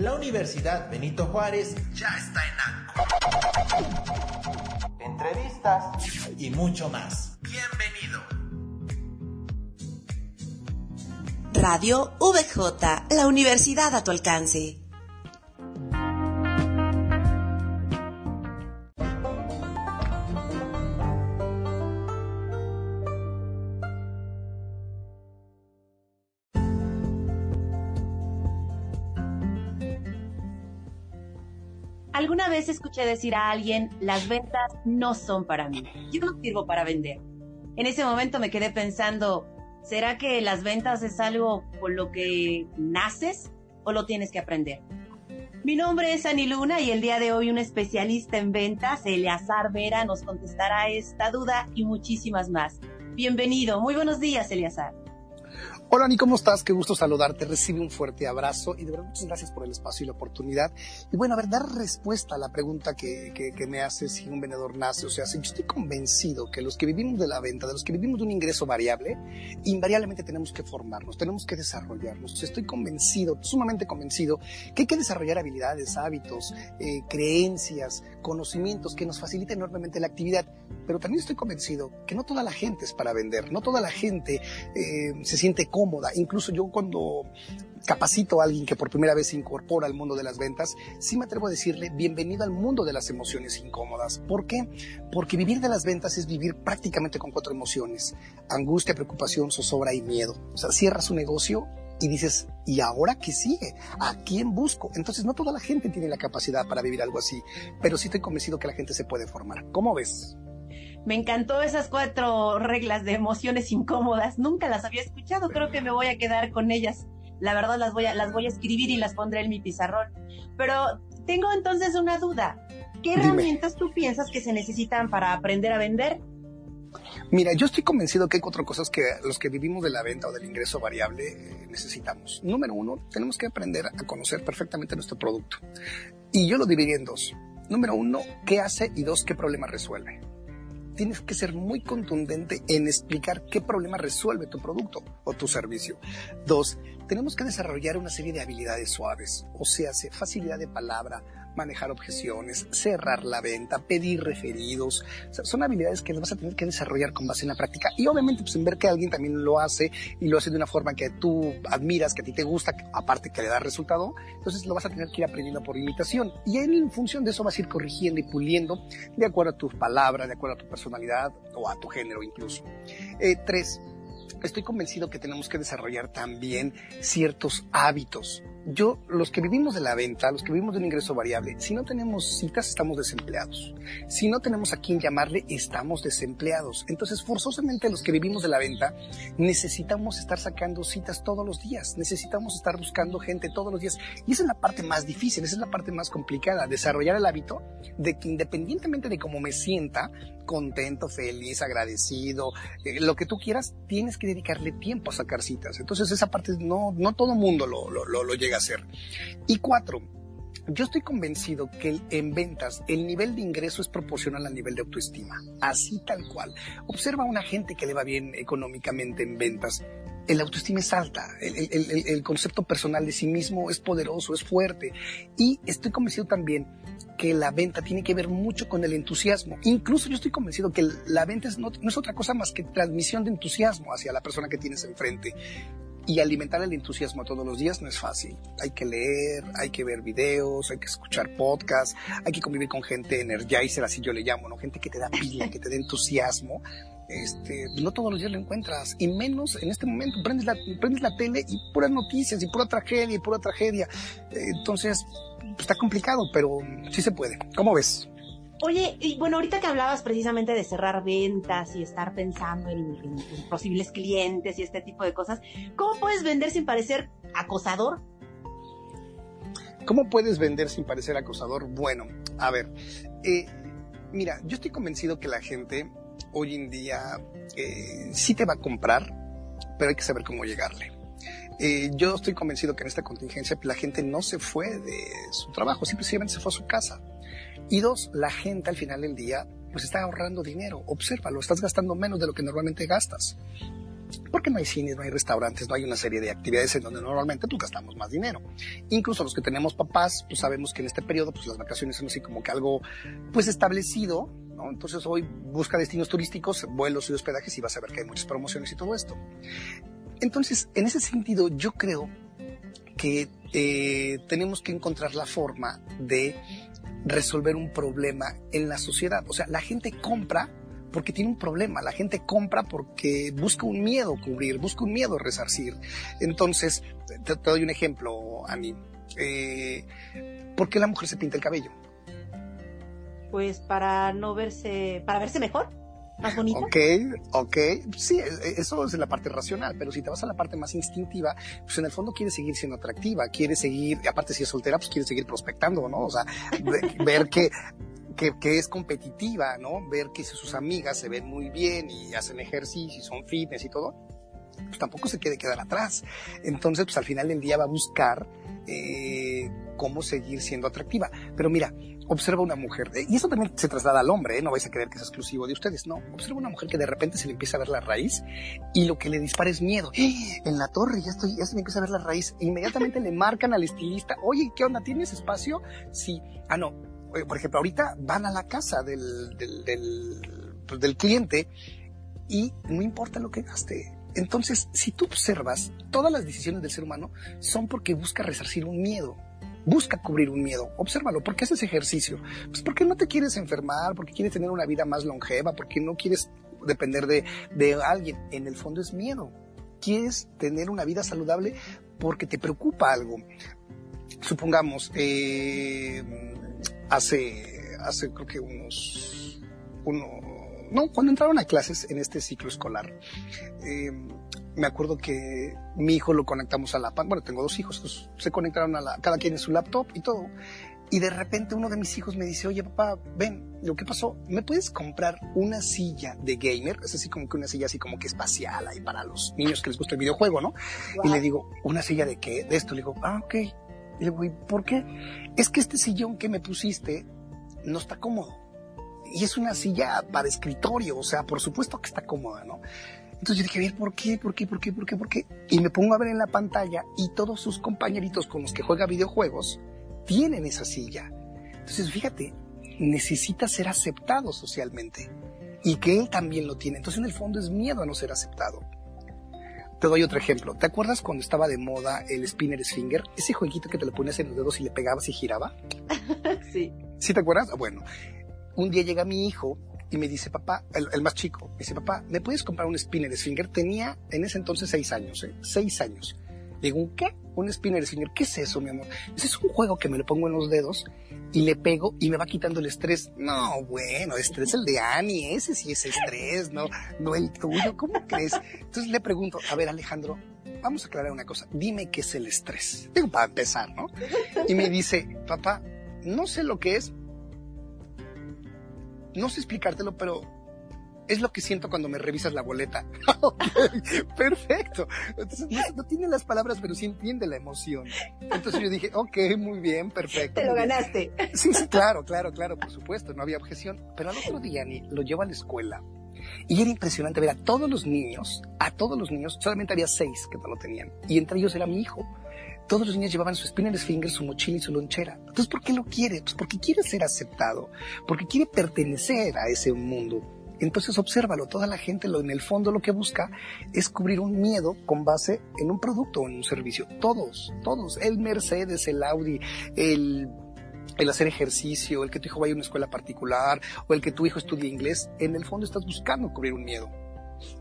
La Universidad Benito Juárez ya está en ANCO. Entrevistas y mucho más. Bienvenido. Radio VJ, la universidad a tu alcance. Vez escuché decir a alguien, las ventas no son para mí, yo no sirvo para vender. En ese momento me quedé pensando, ¿será que las ventas es algo con lo que naces o lo tienes que aprender? Mi nombre es Ani Luna y el día de hoy un especialista en ventas, Eleazar Vera, nos contestará esta duda y muchísimas más. Bienvenido, muy buenos días, Eleazar. Hola, Ani, ¿cómo estás? Qué gusto saludarte. Recibe un fuerte abrazo y de verdad muchas gracias por el espacio y la oportunidad. Y bueno, a ver, dar respuesta a la pregunta que, que, me haces si un vendedor nace. O sea, si yo estoy convencido que los que vivimos de la venta, de los que vivimos de un ingreso variable, invariablemente tenemos que formarnos, tenemos que desarrollarnos. Estoy convencido, sumamente convencido, que hay que desarrollar habilidades, hábitos, eh, creencias, conocimientos que nos faciliten enormemente la actividad. Pero también estoy convencido que no toda la gente es para vender, no toda la gente eh, se siente cómoda cómoda. Incluso yo cuando capacito a alguien que por primera vez se incorpora al mundo de las ventas, sí me atrevo a decirle bienvenido al mundo de las emociones incómodas. ¿Por qué? Porque vivir de las ventas es vivir prácticamente con cuatro emociones. Angustia, preocupación, zozobra y miedo. O sea, cierras un negocio y dices, ¿y ahora qué sigue? ¿A quién busco? Entonces no toda la gente tiene la capacidad para vivir algo así, pero sí estoy convencido que la gente se puede formar. ¿Cómo ves? Me encantó esas cuatro reglas de emociones incómodas. Nunca las había escuchado. Creo que me voy a quedar con ellas. La verdad las voy a, las voy a escribir y las pondré en mi pizarrón. Pero tengo entonces una duda. ¿Qué herramientas tú piensas que se necesitan para aprender a vender? Mira, yo estoy convencido que hay cuatro cosas que los que vivimos de la venta o del ingreso variable eh, necesitamos. Número uno, tenemos que aprender a conocer perfectamente nuestro producto. Y yo lo dividí en dos. Número uno, ¿qué hace? Y dos, ¿qué problema resuelve? Tienes que ser muy contundente en explicar qué problema resuelve tu producto o tu servicio. Dos, tenemos que desarrollar una serie de habilidades suaves, o sea, facilidad de palabra, manejar objeciones, cerrar la venta, pedir referidos. son habilidades que vas a tener que desarrollar con base en la práctica y obviamente pues en ver que alguien también lo hace y lo hace de una forma que tú admiras, que a ti te gusta, aparte que le da resultado, entonces lo vas a tener que ir aprendiendo por imitación y en función de eso vas a ir corrigiendo y puliendo de acuerdo a tus palabras, de acuerdo a tu personalidad o a tu género incluso. Eh, tres, estoy convencido que tenemos que desarrollar también ciertos hábitos yo, los que vivimos de la venta, los que vivimos de un ingreso variable, si no tenemos citas, estamos desempleados. Si no tenemos a quién llamarle, estamos desempleados. Entonces, forzosamente los que vivimos de la venta, necesitamos estar sacando citas todos los días, necesitamos estar buscando gente todos los días. Y esa es la parte más difícil, esa es la parte más complicada, desarrollar el hábito de que independientemente de cómo me sienta, contento, feliz, agradecido, eh, lo que tú quieras, tienes que dedicarle tiempo a sacar citas. Entonces, esa parte no, no todo mundo lo, lo, lo llega hacer. Y cuatro, yo estoy convencido que en ventas el nivel de ingreso es proporcional al nivel de autoestima, así tal cual. Observa a una gente que le va bien económicamente en ventas. El autoestima es alta, el, concepto personal de sí mismo es poderoso, es fuerte. Y estoy convencido también que la venta tiene que ver mucho con el entusiasmo. Incluso yo estoy convencido que la venta no, no es otra cosa más que transmisión de entusiasmo hacia la persona que tienes enfrente. Y alimentar el entusiasmo todos los días no es fácil. Hay que leer, hay que ver videos, hay que escuchar podcasts, hay que convivir con gente energizer, así yo le llamo, ¿no? Gente que te da pila, que te da entusiasmo. Este, no todos los días lo encuentras, y menos en este momento. Prendes la, prendes la tele y puras noticias, y pura tragedia, y pura tragedia. Entonces, pues, está complicado, pero sí se puede. ¿Cómo ves? Oye, y bueno, ahorita que hablabas precisamente de cerrar ventas y estar pensando en, posibles clientes y este tipo de cosas, ¿cómo puedes vender sin parecer acosador? ¿Cómo puedes vender sin parecer acosador? Bueno, a ver, eh, mira, yo estoy convencido que la gente hoy en día eh, sí te va a comprar, pero hay que saber cómo llegarle. Eh, yo estoy convencido que en esta contingencia la gente no se fue de su trabajo, simplemente se fue a su casa. Y dos, la gente al final del día pues está ahorrando dinero. Obsérvalo, estás gastando menos de lo que normalmente gastas. porque no hay cines, no hay restaurantes, no hay una serie de actividades en donde normalmente tú pues, gastamos más dinero. Incluso los que tenemos papás, pues sabemos que en este periodo pues las vacaciones son así como que algo pues establecido, Entonces hoy busca destinos turísticos, vuelos y hospedajes y vas a ver que hay muchas promociones y todo esto. Entonces, en ese sentido, yo creo que eh, tenemos que encontrar la forma de resolver un problema en la sociedad. O sea, la gente compra porque tiene un problema. La gente compra porque busca un miedo cubrir, busca un miedo resarcir. Entonces, te, doy un ejemplo, Ani. Eh, ¿Por qué la mujer se pinta el cabello? Pues para no verse, para verse mejor, más bonita. Ok, ok. Sí, e, e, eso es la parte racional, pero si te vas a la parte más instintiva, pues en el fondo quiere seguir siendo atractiva, quiere seguir, aparte si es soltera, pues quiere seguir prospectando, ¿no? O sea, ver que que, es competitiva, ¿no? Ver que sus amigas se ven muy bien y hacen ejercicio y son fitness y todo, pues tampoco se quiere quedar atrás. Entonces, pues al final del día va a buscar eh, cómo seguir siendo atractiva. Pero mira, observa una mujer, eh, y eso también se traslada al hombre, ¿eh? no vais a creer que es exclusivo de ustedes, no. Observa una mujer que de repente se le empieza a ver la raíz y lo que le dispara es miedo. ¡Eh! En la torre ya estoy, ya se me empieza a ver la raíz. E inmediatamente le marcan al estilista, oye, ¿qué onda? ¿Tienes espacio? Sí. Ah, no, por ejemplo, ahorita van a la casa del, pues, del, cliente y no importa lo que gaste. Entonces, si tú observas, todas las decisiones del ser humano son porque busca resarcir un miedo, busca cubrir un miedo. Obsérvalo, ¿por qué haces ejercicio? Pues porque no te quieres enfermar, porque quieres tener una vida más longeva, porque no quieres depender de, de alguien. En el fondo es miedo. Quieres tener una vida saludable porque te preocupa algo. Supongamos, eh, hace, hace creo que unos, uno, no, cuando entraron a clases en este ciclo escolar, eh, me acuerdo que mi hijo lo conectamos a la, bueno, tengo dos hijos, se conectaron a la, cada quien en su laptop y todo. Y de repente uno de mis hijos me dice, oye papá, ven, lo que pasó, ¿me puedes comprar una silla de gamer? Es así como que una silla así como que espacial ahí para los niños que les gusta el videojuego, ¿no? Y le digo, ¿una silla de qué? De esto. Le digo, ah, ok. Y le digo, ¿por qué? Es que este sillón que me pusiste no está cómodo. Y es una silla para escritorio, o sea, por supuesto que está cómoda, ¿no? Entonces yo dije, a ver, ¿por qué? ¿Por qué? ¿Por qué? ¿Por qué? ¿Por qué? Y me pongo a ver en la pantalla y todos sus compañeritos con los que juega videojuegos tienen esa silla. Entonces, fíjate, necesita ser aceptado socialmente y que él también lo tiene. Entonces, en el fondo es miedo a no ser aceptado. Te doy otro ejemplo. ¿Te acuerdas cuando estaba de moda el spinner finger? Ese jueguito que te lo ponías en los dedos y le pegabas y giraba. sí. ¿Sí te acuerdas? Bueno, un día llega mi hijo y me dice, papá, el, más chico, me dice, papá, ¿me puedes comprar un spinner finger? Tenía en ese entonces seis años, ¿eh? Seis años. Le digo, ¿qué? Un spinner finger. ¿Qué es eso, mi amor? Ese es un juego que me lo pongo en los dedos y le pego y me va quitando el estrés. No, bueno, estrés el de Annie, ese sí es estrés, no, no el tuyo. ¿Cómo crees? Entonces le pregunto, a ver, Alejandro, vamos a aclarar una cosa. Dime qué es el estrés. Digo, para empezar, ¿no? Y me dice, papá, no sé lo que es. No sé explicártelo, pero es lo que siento cuando me revisas la boleta. perfecto. Entonces, no, tiene las palabras, pero sí entiende la emoción. Entonces yo dije, ok, muy bien, perfecto. Te lo ganaste. Sí, sí, claro, claro, claro, por supuesto, no había objeción. Pero al otro día ni lo llevo a la escuela. Y era impresionante ver a todos los niños, a todos los niños, solamente había seis que no lo tenían. Y entre ellos era mi hijo todos los niños llevaban su spinner finger, su mochila y su lonchera. Entonces, ¿por qué lo quiere? Pues porque quiere ser aceptado, porque quiere pertenecer a ese mundo. Entonces obsérvalo, toda la gente lo, en el fondo lo que busca es cubrir un miedo con base en un producto o en un servicio. Todos, todos, el Mercedes, el Audi, el, el hacer ejercicio, el que tu hijo vaya a una escuela particular o el que tu hijo estudie inglés, en el fondo estás buscando cubrir un miedo.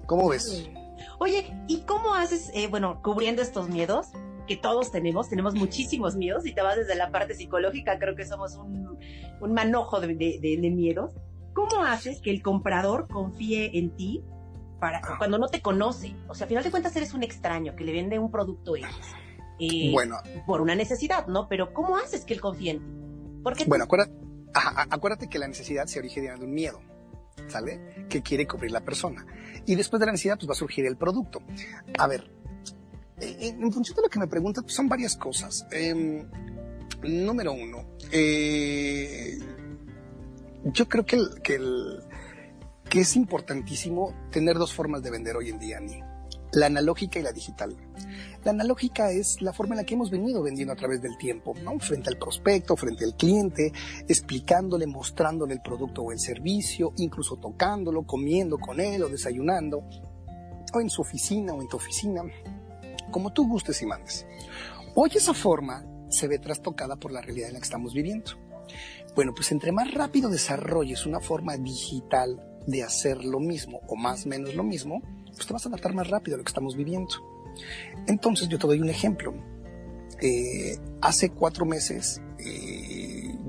¿Cómo ves? Oye, ¿y cómo haces, eh, bueno, cubriendo estos miedos? Que todos tenemos, tenemos muchísimos miedos, y te vas desde la parte psicológica, creo que somos un, un manojo de, de, de miedos. ¿Cómo haces que el comprador confíe en ti para ah. cuando no te conoce? O sea, al final de cuentas eres un extraño que le vende un producto X. Eh, bueno. Por una necesidad, ¿no? Pero ¿cómo haces que él confíe en ti? Porque bueno, acuérdate, acuérdate que la necesidad se origina de un miedo, ¿sale? Que quiere cubrir la persona. Y después de la necesidad, pues va a surgir el producto. A ver, en función de lo que me preguntas, pues son varias cosas. Em, número uno, eh, yo creo que, que, es importantísimo tener dos formas de vender hoy en día, Ani. la analógica y la digital. La analógica es la forma en la que hemos venido vendiendo a través del tiempo, ¿no? frente al prospecto, frente al cliente, explicándole, mostrándole el producto o el servicio, incluso tocándolo, comiendo con él o desayunando, o en su oficina o en tu oficina, como tú gustes y mandes. Hoy esa forma se ve trastocada por la realidad en la que estamos viviendo. Bueno, pues entre más rápido desarrolles una forma digital de hacer lo mismo o más o menos lo mismo, pues te vas a adaptar más rápido a lo que estamos viviendo. Entonces yo te doy un ejemplo. Eh, hace cuatro meses eh,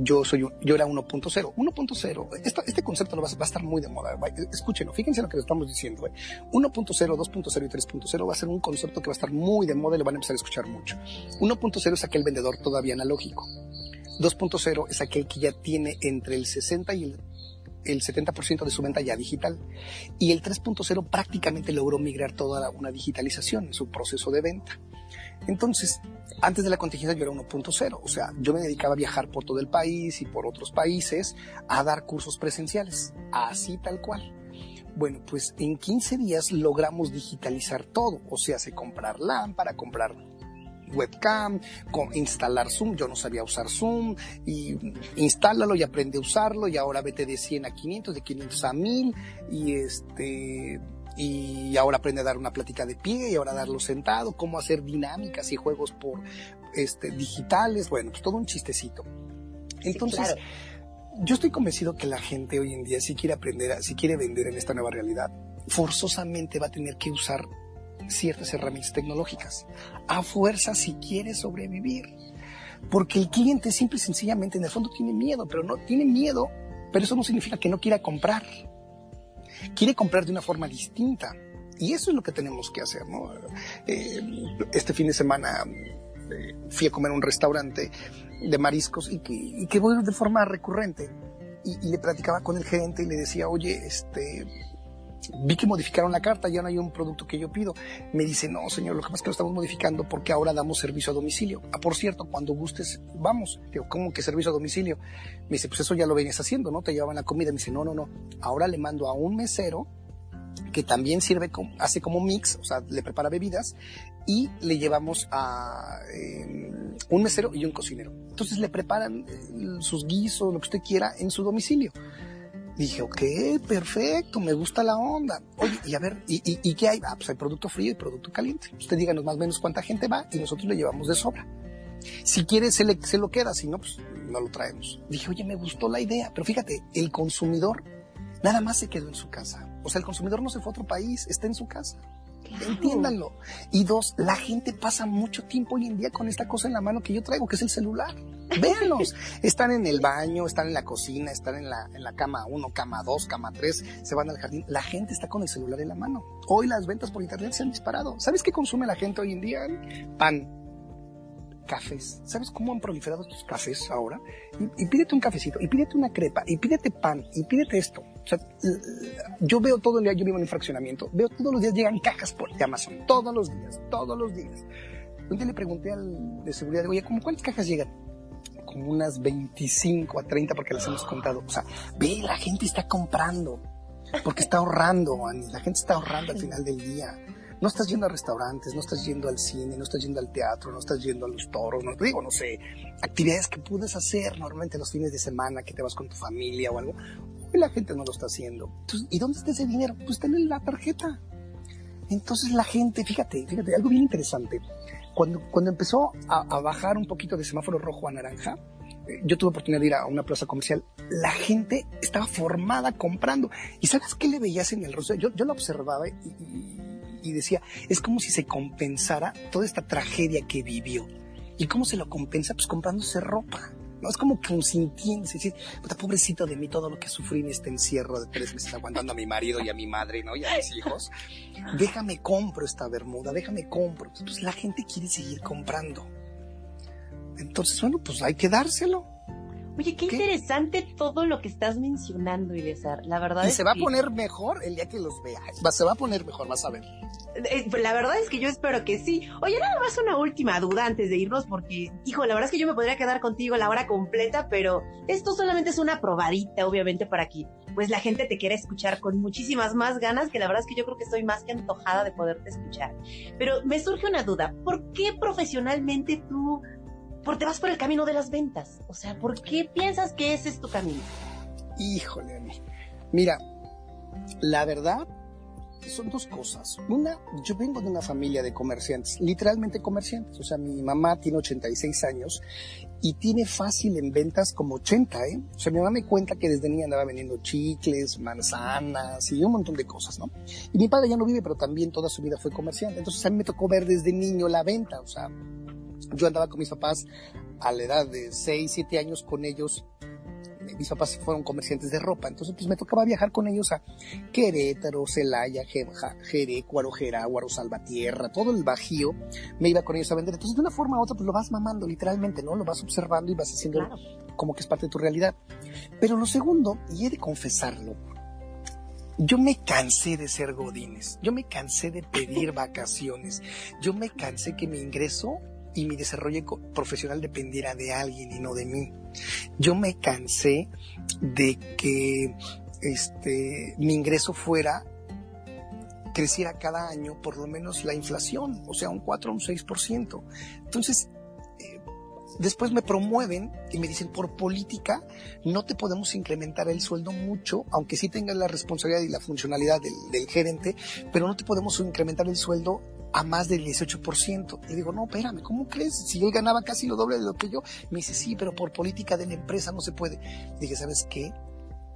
yo soy yo era 1.0. 1.0, este concepto lo va, a estar muy de moda. Escúchenlo, fíjense lo que le estamos diciendo. 1.0, 2.0 y 3.0 va a ser un concepto que va a estar muy de moda y lo van a empezar a escuchar mucho. 1.0 es aquel vendedor todavía analógico. 2.0 es aquel que ya tiene entre el 60 y el el 70% de su venta ya digital. Y el 3.0 prácticamente logró migrar toda una digitalización en su proceso de venta. Entonces, antes de la contingencia yo era 1.0, o sea, yo me dedicaba a viajar por todo el país y por otros países a dar cursos presenciales, así tal cual. Bueno, pues en 15 días logramos digitalizar todo, o sea, se comprar lámpara, comprar webcam, con instalar Zoom, yo no sabía usar Zoom, y instálalo y aprende a usarlo, y ahora vete de 100 a 500, de 500 a 1000, y este, y ahora aprende a dar una plática de pie, y ahora darlo sentado, cómo hacer dinámicas y juegos por, este, digitales, bueno, pues todo un chistecito. Entonces, yo estoy convencido que la gente hoy en día, si quiere aprender, si quiere vender en esta nueva realidad, forzosamente va a tener que usar ciertas herramientas tecnológicas, a fuerza si quiere sobrevivir. Porque el cliente simple y sencillamente en el fondo tiene miedo, pero no tiene miedo, pero eso no significa que no quiera comprar. Quiere comprar de una forma distinta. Y eso es lo que tenemos que hacer, ¿no? Eh, este fin de semana eh, fui a comer a un restaurante de mariscos y que, voy de forma recurrente. Y, y, le platicaba con el gerente y le decía, oye, este, vi que modificaron la carta, ya no hay un producto que yo pido. Me dice, no, señor, lo que pasa es que lo estamos modificando porque ahora damos servicio a domicilio. Ah, por cierto, cuando gustes, vamos. Digo, ¿cómo que servicio a domicilio? Me dice, pues eso ya lo venías haciendo, ¿no? Te llevaban la comida. Me dice, no, no, no. Ahora le mando a un mesero que también sirve, hace como mix, o sea, le prepara bebidas y le llevamos a em, un mesero y un cocinero. Entonces le preparan eh, sus guisos, lo que usted quiera, en su domicilio. Dije, ok, perfecto, me gusta la onda. Oye, y a ver, ¿y, y, qué hay? Ah, pues hay producto frío y producto caliente. Usted díganos más o menos cuánta gente va y nosotros le llevamos de sobra. Si quiere, se, le, se lo queda, si no, pues no lo traemos. Dije, oye, me gustó la idea, pero fíjate, el consumidor nada más se quedó en su casa. O sea, el consumidor no se fue a otro país, está en su casa. Entiéndanlo. Y dos, la gente pasa mucho tiempo hoy en día con esta cosa en la mano que yo traigo, que es el celular. Véanlos. están en el baño, están en la cocina, están en la, en la cama 1, cama 2, cama 3, se van al jardín. La gente está con el celular en la mano. Hoy las ventas por internet se han disparado. ¿Sabes qué consume la gente hoy en día? Pan, cafés. ¿Sabes cómo han proliferado estos cafés ahora? Y, pídete un cafecito, y pídete una crepa, y pídete pan, y pídete esto. O sea, yo veo todo el día, yo vivo en un fraccionamiento, veo todos los días llegan cajas por Amazon, todos los días, todos los días. Día le pregunté al de seguridad, oye, ¿cómo cuántas cajas llegan? Como unas 25 a 30 porque las hemos contado. O sea, ve, la gente está comprando, porque está ahorrando, la gente está ahorrando al final del día no estás yendo a restaurantes, no estás yendo al cine, no estás yendo al teatro, no estás yendo a los toros, no digo, no sé, actividades que puedes hacer normalmente los fines de semana, que te vas con tu familia o algo. Hoy la gente no lo está haciendo. Entonces, ¿y dónde está ese dinero? Pues está en la tarjeta. Entonces la gente, fíjate, fíjate, algo bien interesante. Cuando, cuando empezó a, a bajar un poquito de semáforo rojo a naranja, eh, yo tuve oportunidad de ir a una plaza comercial, la gente estaba formada comprando. ¿Y sabes qué le veías en el rostro? Yo, yo lo observaba y, y decía, es como si se compensara toda esta tragedia que vivió. ¿Y cómo se lo compensa? Pues comprándose ropa. ¿No? Es como consintiéndose, decir, puta, pobrecito de mí, todo lo que sufrí en este encierro de tres meses aguantando a mi marido y a mi madre, ¿no? Y a mis hijos. Déjame compro esta bermuda, déjame compro. Pues la gente quiere seguir comprando. Entonces, bueno, pues hay que dárselo. Oye, qué, interesante todo lo que estás mencionando, Ilesar. La verdad y es se va a poner mejor el día que los veas. Se va a poner mejor, vas a ver. Eh, la verdad es que yo espero que sí. Oye, nada más una última duda antes de irnos, porque, hijo, la verdad es que yo me podría quedar contigo la hora completa, pero esto solamente es una probadita, obviamente, para que pues la gente te quiera escuchar con muchísimas más ganas, que la verdad es que yo creo que estoy más que antojada de poderte escuchar. Pero me surge una duda, ¿por qué profesionalmente tú por te vas por el camino de las ventas? O sea, ¿por qué piensas que ese es tu camino? Híjole, mira, la verdad son dos cosas. Una, yo vengo de una familia de comerciantes, literalmente comerciantes. O sea, mi mamá tiene 86 años y tiene fácil en ventas como 80, ¿eh? O sea, mi mamá me cuenta que desde niña andaba vendiendo chicles, manzanas y un montón de cosas, ¿no? Y mi padre ya no vive, pero también toda su vida fue comerciante. Entonces a mí me tocó ver desde niño la venta. O sea, yo andaba con mis papás a la edad de 6, 7 años con ellos mis papás fueron comerciantes de ropa, entonces pues me tocaba viajar con ellos a Querétaro, Celaya, Jerecuaro, Jeráguaro, Salvatierra, todo el Bajío, me iba con ellos a vender. Entonces de una forma u otra pues lo vas mamando literalmente, ¿no? Lo vas observando y vas haciendo como que es parte de tu realidad. Pero lo segundo, y he de confesarlo, yo me cansé de ser godines, yo me cansé de pedir vacaciones, yo me cansé que mi ingreso y mi desarrollo profesional dependiera de alguien y no de mí. Yo me cansé de que este, mi ingreso fuera creciera cada año por lo menos la inflación, o sea, un 4 o un 6%. Entonces, eh, después me promueven y me dicen, por política no te podemos incrementar el sueldo mucho, aunque sí tengas la responsabilidad y la funcionalidad del, del gerente, pero no te podemos incrementar el sueldo a más del 18%. Y digo, no, espérame, ¿cómo crees? Si él ganaba casi lo doble de lo que yo. Me dice, sí, pero por política de la empresa no se puede. Y dije, ¿sabes qué?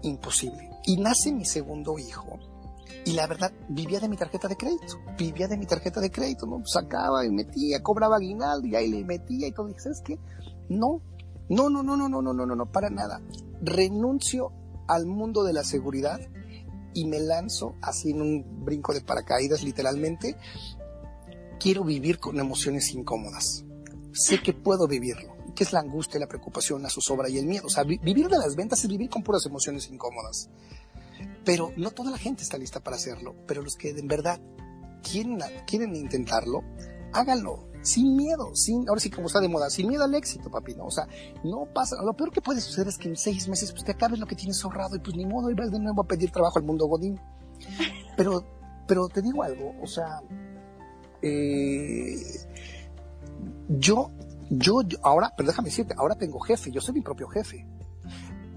Imposible. Y nace mi segundo hijo. Y la verdad, vivía de mi tarjeta de crédito. Vivía de mi tarjeta de crédito, ¿no? Sacaba y metía, cobraba aguinaldo y ahí le metía y todo. Y ¿sabes qué? No, no, no, no, no, no, no, no, no, no, para nada. Renuncio al mundo de la seguridad y me lanzo así en un brinco de paracaídas literalmente quiero vivir con emociones incómodas. Sé que puedo vivirlo, que es la angustia, la preocupación, la zozobra y el miedo. O sea, vivir de las ventas es vivir con puras emociones incómodas. Pero no toda la gente está lista para hacerlo. Pero los que en verdad quieren, quieren intentarlo, háganlo sin miedo, sin, ahora sí como está de moda, sin miedo al éxito, papi, ¿no? O sea, no pasa, lo peor que puede suceder es que en seis meses pues te acabes lo que tienes ahorrado y pues ni modo, y vas de nuevo a pedir trabajo al mundo Godín. Pero, pero te digo algo, o sea, eh, yo, yo, ahora, pero déjame decirte, ahora tengo jefe, yo soy mi propio jefe.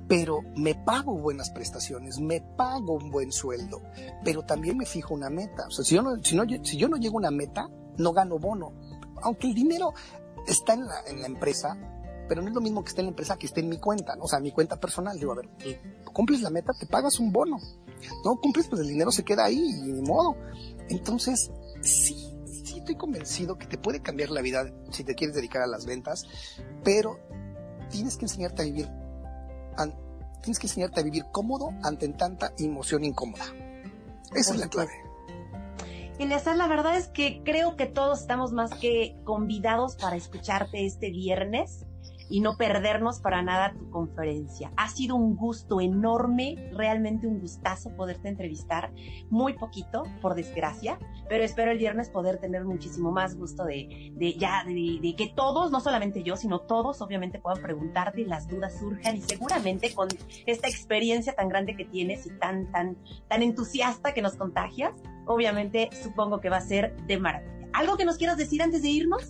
Pero me pago buenas prestaciones, me pago un buen sueldo, pero también me fijo una meta. O sea, si yo no, si no, si yo no llego a una meta, no gano bono. Aunque el dinero está en la, en la empresa, pero no es lo mismo que esté en la empresa que esté en mi cuenta, ¿no? o sea, mi cuenta personal. Digo, a ver, cumples la meta, te pagas un bono. No cumples, pues el dinero se queda ahí y ni modo. Entonces, sí, estoy convencido que te puede cambiar la vida si te quieres dedicar a las ventas, pero tienes que enseñarte a vivir, tienes que enseñarte a vivir cómodo ante tanta emoción incómoda. Esa es la clave. Y la verdad es que creo que todos estamos más que convidados para escucharte este viernes y no perdernos para nada tu conferencia. Ha sido un gusto enorme, realmente un gustazo poderte entrevistar, muy poquito, por desgracia, pero espero el viernes poder tener muchísimo más gusto de, de ya, de, que todos, no solamente yo, sino todos, obviamente puedan preguntarte y las dudas surjan y seguramente con esta experiencia tan grande que tienes y tan, tan, tan entusiasta que nos contagias, obviamente supongo que va a ser de maravilla. ¿Algo que nos quieras decir antes de irnos?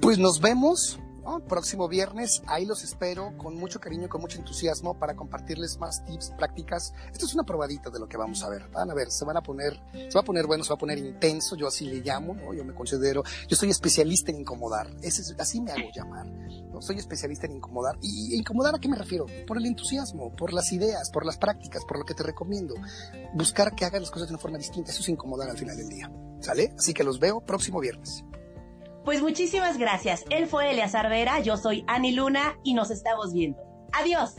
Pues nos vemos próximo viernes, ahí los espero con mucho cariño con mucho entusiasmo para compartirles más tips, prácticas. Esto es una probadita de lo que vamos a ver. Van a ver, se van a poner, se va a poner bueno, se va a poner intenso, yo así le llamo, ¿no? Yo me considero, yo soy especialista en incomodar, Ese así me hago llamar, ¿no? Soy especialista en incomodar. ¿Y incomodar a qué me refiero? Por el entusiasmo, por las ideas, por las prácticas, por lo que te recomiendo. Buscar que hagas las cosas de una forma distinta, eso es incomodar al final del día. ¿Sale? Así que los veo próximo viernes. Pues muchísimas gracias. Él fue Eleazar Vera, yo soy Ani Luna y nos estamos viendo. Adiós.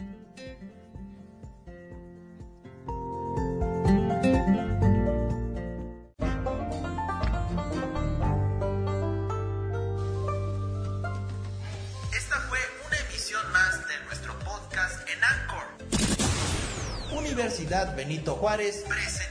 Esta fue una emisión más de nuestro podcast en Anchor. Universidad Benito Juárez presenta